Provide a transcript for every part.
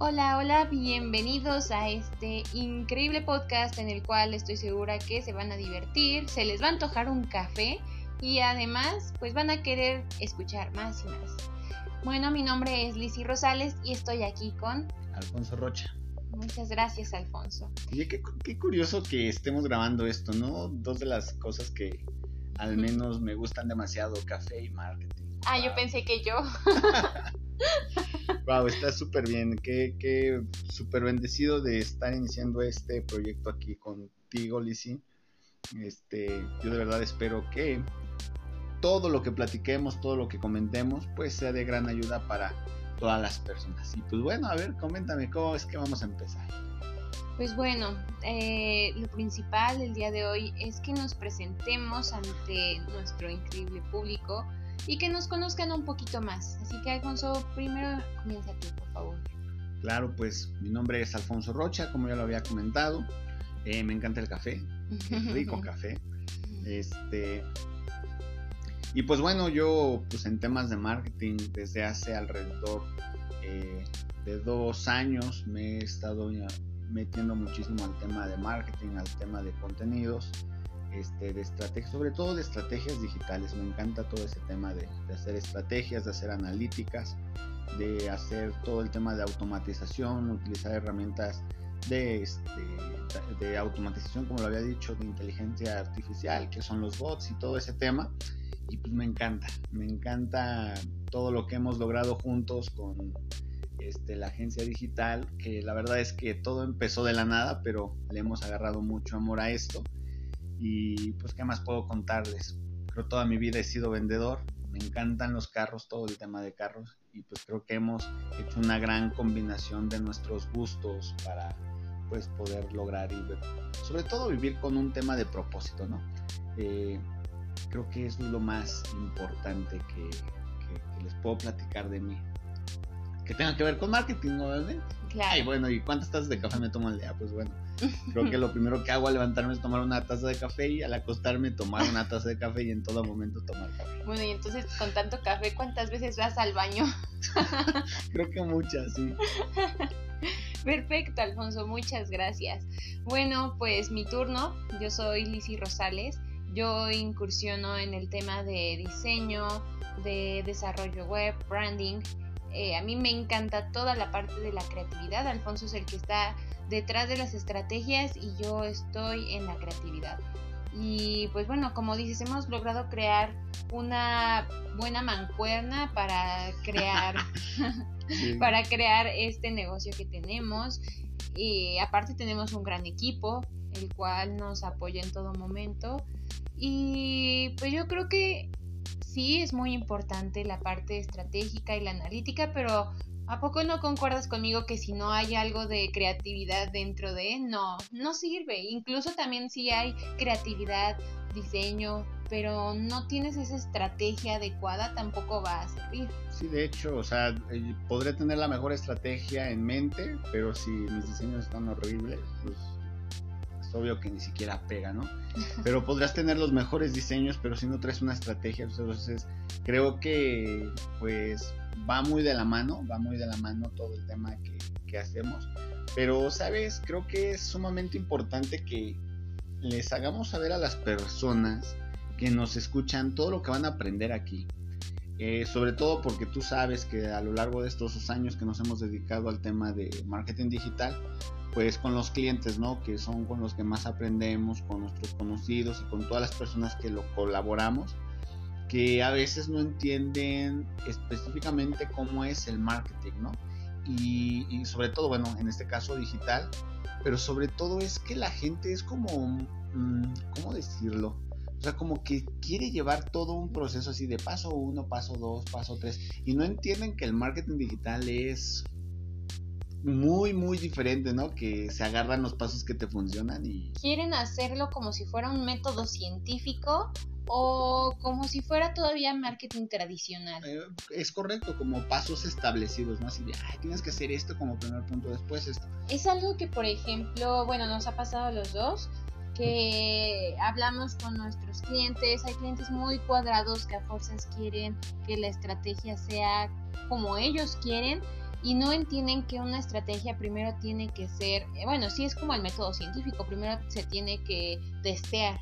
Hola, hola, bienvenidos a este increíble podcast en el cual estoy segura que se van a divertir, se les va a antojar un café y además pues van a querer escuchar más y más. Bueno, mi nombre es Lizzy Rosales y estoy aquí con Alfonso Rocha. Muchas gracias, Alfonso. Oye, qué, qué curioso que estemos grabando esto, ¿no? Dos de las cosas que al menos me gustan demasiado, café y marketing. Ah, yo pensé que yo. wow, está súper bien. Qué, qué súper bendecido de estar iniciando este proyecto aquí contigo, Lizzy. Este, yo de verdad espero que todo lo que platiquemos, todo lo que comentemos, pues sea de gran ayuda para todas las personas. Y pues bueno, a ver, coméntame cómo es que vamos a empezar. Pues bueno, eh, lo principal el día de hoy es que nos presentemos ante nuestro increíble público y que nos conozcan un poquito más. Así que Alfonso, primero comienza tú, por favor. Claro, pues mi nombre es Alfonso Rocha, como ya lo había comentado. Eh, me encanta el café, rico café. Este, y pues bueno, yo pues en temas de marketing desde hace alrededor eh, de dos años me he estado metiendo muchísimo al tema de marketing, al tema de contenidos este, de estrategias, sobre todo de estrategias digitales. Me encanta todo ese tema de, hacer estrategias, de hacer analíticas, de hacer todo el tema de automatización, utilizar herramientas de, este, de automatización, como lo había dicho, de inteligencia artificial, que son los bots y todo ese tema. Y pues me encanta, me encanta todo lo que hemos logrado juntos con este, la agencia digital, que la verdad es que todo empezó de la nada, pero le hemos agarrado mucho amor a esto y pues, ¿qué más puedo contarles? Creo toda mi vida he sido vendedor, me encantan los carros, todo el tema de carros, y pues creo que hemos hecho una gran combinación de nuestros gustos para pues poder lograr y sobre todo vivir con un tema de propósito, ¿no? Eh, creo que es lo más importante que, les puedo platicar de mí. Que tenga que ver con marketing, obviamente. Claro. Y bueno, ¿y cuántas tazas de café me tomo al día? Pues bueno, Creo que lo primero que hago al levantarme es tomar una taza de café y al acostarme tomar una taza de café y en todo momento tomar café. Bueno, y entonces con tanto café, ¿cuántas veces vas al baño? Creo que muchas, sí. Perfecto, Alfonso, muchas gracias. Bueno, pues mi turno. Yo soy Lizzy Rosales. Yo incursiono en el tema de diseño, de desarrollo web, branding. Eh, a mí me encanta toda la parte de la creatividad. Alfonso es el que está detrás de las estrategias y yo estoy en la creatividad. Y pues bueno, como dices, hemos logrado crear una buena mancuerna para crear para crear este negocio que tenemos. Y aparte tenemos un gran equipo, el cual nos apoya en todo momento. Y pues yo creo que sí es muy importante la parte estratégica y la analítica, pero ¿A poco no concuerdas conmigo que si no hay algo de creatividad dentro de, no, no sirve? Incluso también si hay creatividad, diseño, pero no tienes esa estrategia adecuada, tampoco va a servir. Sí, de hecho, o sea, eh, podré tener la mejor estrategia en mente, pero si mis diseños están horribles, pues es obvio que ni siquiera pega, ¿no? Pero podrás tener los mejores diseños, pero si no traes una estrategia, pues, entonces creo que, pues, va muy de la mano, va muy de la mano todo el tema que, hacemos. Pero, ¿sabes? Creo que es sumamente importante que les hagamos saber a las personas que nos escuchan todo lo que van a aprender aquí. Eh, sobre todo porque tú sabes que a lo largo de estos dos años que nos hemos dedicado al tema de marketing digital, pues con los clientes, ¿no? Que son con los que más aprendemos, con nuestros conocidos y con todas las personas que lo colaboramos, que a veces no entienden específicamente cómo es el marketing, ¿no? Y, sobre todo, bueno, en este caso digital, pero sobre todo es que la gente es como, mm, ¿cómo decirlo? O sea, como que quiere llevar todo un proceso así de paso uno, paso dos, paso tres, y no entienden que el marketing digital es muy, muy diferente, ¿no? Que se agarran los pasos que te funcionan y... Quieren hacerlo como si fuera un método científico o como si fuera todavía marketing tradicional. Eh, es correcto, como pasos establecidos, ¿no? Así de, ay, tienes que hacer esto como primer punto, después esto. Es algo que, por ejemplo, bueno, nos ha pasado a los dos, que hablamos con nuestros clientes, hay clientes muy cuadrados que a fuerzas quieren que la estrategia sea como ellos quieren y no entienden que una estrategia primero tiene que ser, eh, bueno, sí es como el método científico, primero se tiene que testear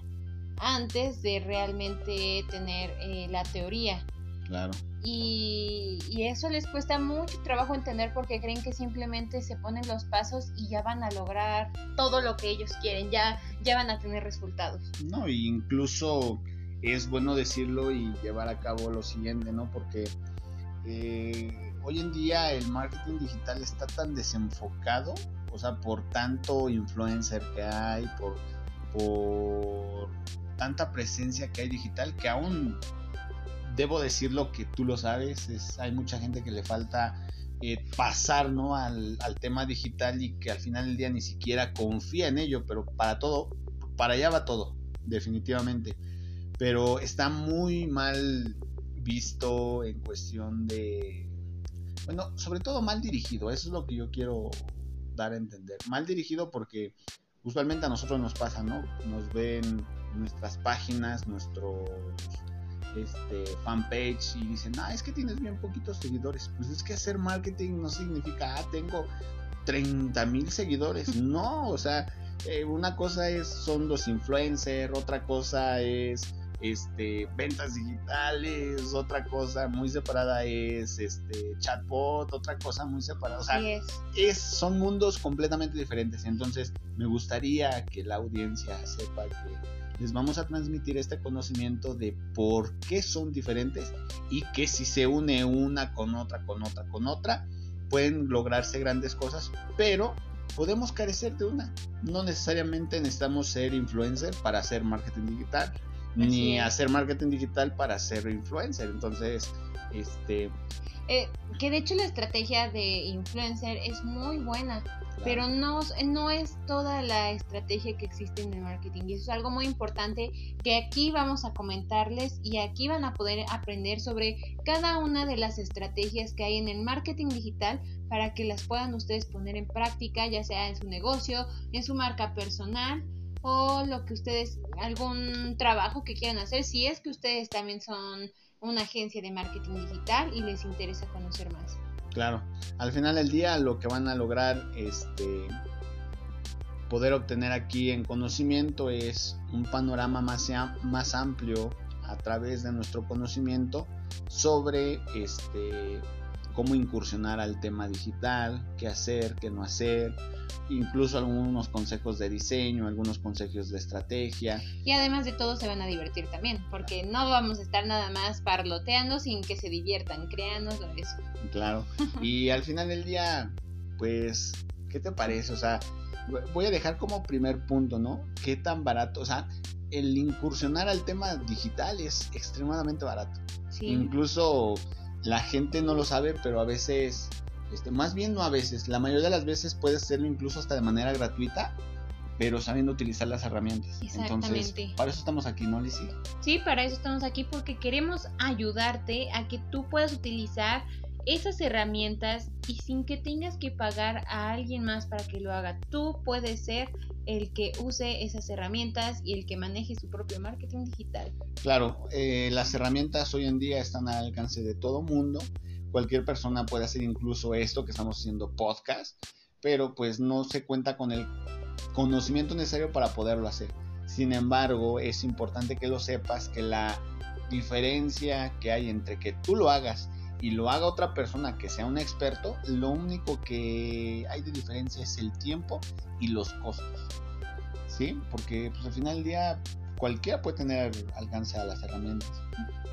antes de realmente tener eh, la teoría. Claro. Y, y, eso les cuesta mucho trabajo entender porque creen que simplemente se ponen los pasos y ya van a lograr todo lo que ellos quieren, ya, ya van a tener resultados. No, incluso es bueno decirlo y llevar a cabo lo siguiente, ¿no? Porque eh, hoy en día el marketing digital está tan desenfocado, o sea, por tanto influencer que hay, por, tanta presencia que hay digital, que aún debo decirlo que tú lo sabes, es, hay mucha gente que le falta eh, pasar ¿no? Al, tema digital y que al final del día ni siquiera confía en ello, pero para todo, para allá va todo, definitivamente. Pero está muy mal visto en cuestión de, bueno, sobre todo mal dirigido, eso es lo que yo quiero dar a entender. Mal dirigido porque usualmente a nosotros nos pasa, ¿no? Nos ven nuestras páginas, nuestros este, fanpage y dicen, ah, es que tienes bien poquitos seguidores. Pues es que hacer marketing no significa, ah, tengo 30 mil seguidores. No, o sea, eh, una cosa es, son los influencers, otra cosa es este, ventas digitales, otra cosa muy separada es este, chatbot, otra cosa muy separada. O sea, es, son mundos completamente diferentes. Entonces, me gustaría que la audiencia sepa que les vamos a transmitir este conocimiento de por qué son diferentes y que si se une una con otra, con otra, con otra, pueden lograrse grandes cosas, pero podemos carecer de una. No necesariamente necesitamos ser influencer para hacer marketing digital, ni hacer marketing digital para ser influencer. Entonces, este... Eh, que de hecho la estrategia de influencer es muy buena pero no, no es toda la estrategia que existe en el marketing. Y eso es algo muy importante que aquí vamos a comentarles y aquí van a poder aprender sobre cada una de las estrategias que hay en el marketing digital para que las puedan ustedes poner en práctica, ya sea en su negocio, en su marca personal o lo que ustedes, algún trabajo que quieran hacer, si es que ustedes también son una agencia de marketing digital y les interesa conocer más. Claro, al final del día lo que van a lograr este poder obtener aquí en conocimiento es un panorama más, más amplio a través de nuestro conocimiento sobre este cómo incursionar al tema digital, qué hacer, qué no hacer, incluso algunos consejos de diseño, algunos consejos de estrategia. Y además de todo se van a divertir también, porque no vamos a estar nada más parloteando sin que se diviertan, créanoslo eso. Claro, y al final del día, pues, ¿qué te parece? O sea, voy a dejar como primer punto, ¿no? ¿Qué tan barato? O sea, el incursionar al tema digital es extremadamente barato. Sí. Incluso la gente no lo sabe, pero a veces, este, más bien no a veces, la mayoría de las veces puede hacerlo incluso hasta de manera gratuita, pero sabiendo utilizar las herramientas. Entonces, para eso estamos aquí, ¿no, Lizzie? Sí, para eso estamos aquí porque queremos ayudarte a que tú puedas utilizar esas herramientas y sin que tengas que pagar a alguien más para que lo haga. Tú puedes ser el que use esas herramientas y el que maneje su propio marketing digital. Claro, eh, las herramientas hoy en día están al alcance de todo mundo. Cualquier persona puede hacer incluso esto que estamos haciendo podcast, pero pues no se cuenta con el conocimiento necesario para poderlo hacer. Sin embargo, es importante que lo sepas que la diferencia que hay entre que tú lo hagas y lo haga otra persona que sea un experto, lo único que hay de diferencia es el tiempo y los costos. ¿Sí? Porque pues, al final del día cualquiera puede tener alcance a las herramientas.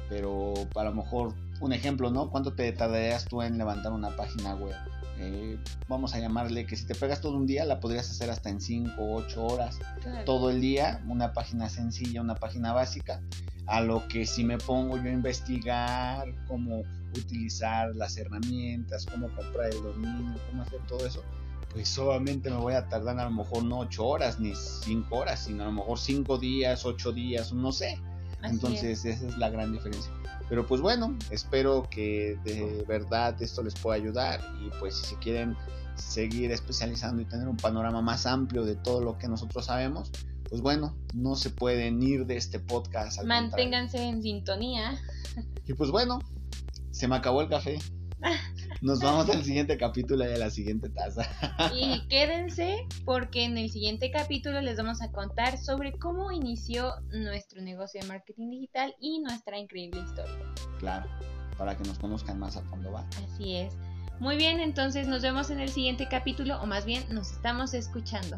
Pero a lo mejor, un ejemplo, ¿no? ¿Cuánto te tardarías tú en levantar una página web? Eh, vamos a llamarle que si te pegas todo un día la podrías hacer hasta en 5 o 8 horas todo el día una página sencilla una página básica a lo que si me pongo yo a investigar cómo utilizar las herramientas, cómo comprar el dominio, cómo hacer todo eso, pues solamente me voy a tardar a lo mejor no 8 horas ni 5 horas, sino a lo mejor 5 días, 8 días, no sé. Entonces esa es la gran diferencia. Pero pues bueno, espero que de verdad esto les pueda ayudar y pues si se quieren seguir especializando y tener un panorama más amplio de todo lo que nosotros sabemos, pues bueno, no se pueden ir de este podcast. Manténganse en sintonía. Y pues bueno, se me acabó el café. Nos vamos al siguiente capítulo y a la siguiente taza. Y quédense porque en el siguiente capítulo les vamos a contar sobre cómo inició nuestro negocio de marketing digital y nuestra increíble historia. Claro, para que nos conozcan más a fondo va. Así es. Muy bien, entonces nos vemos en el siguiente capítulo o más bien nos estamos escuchando.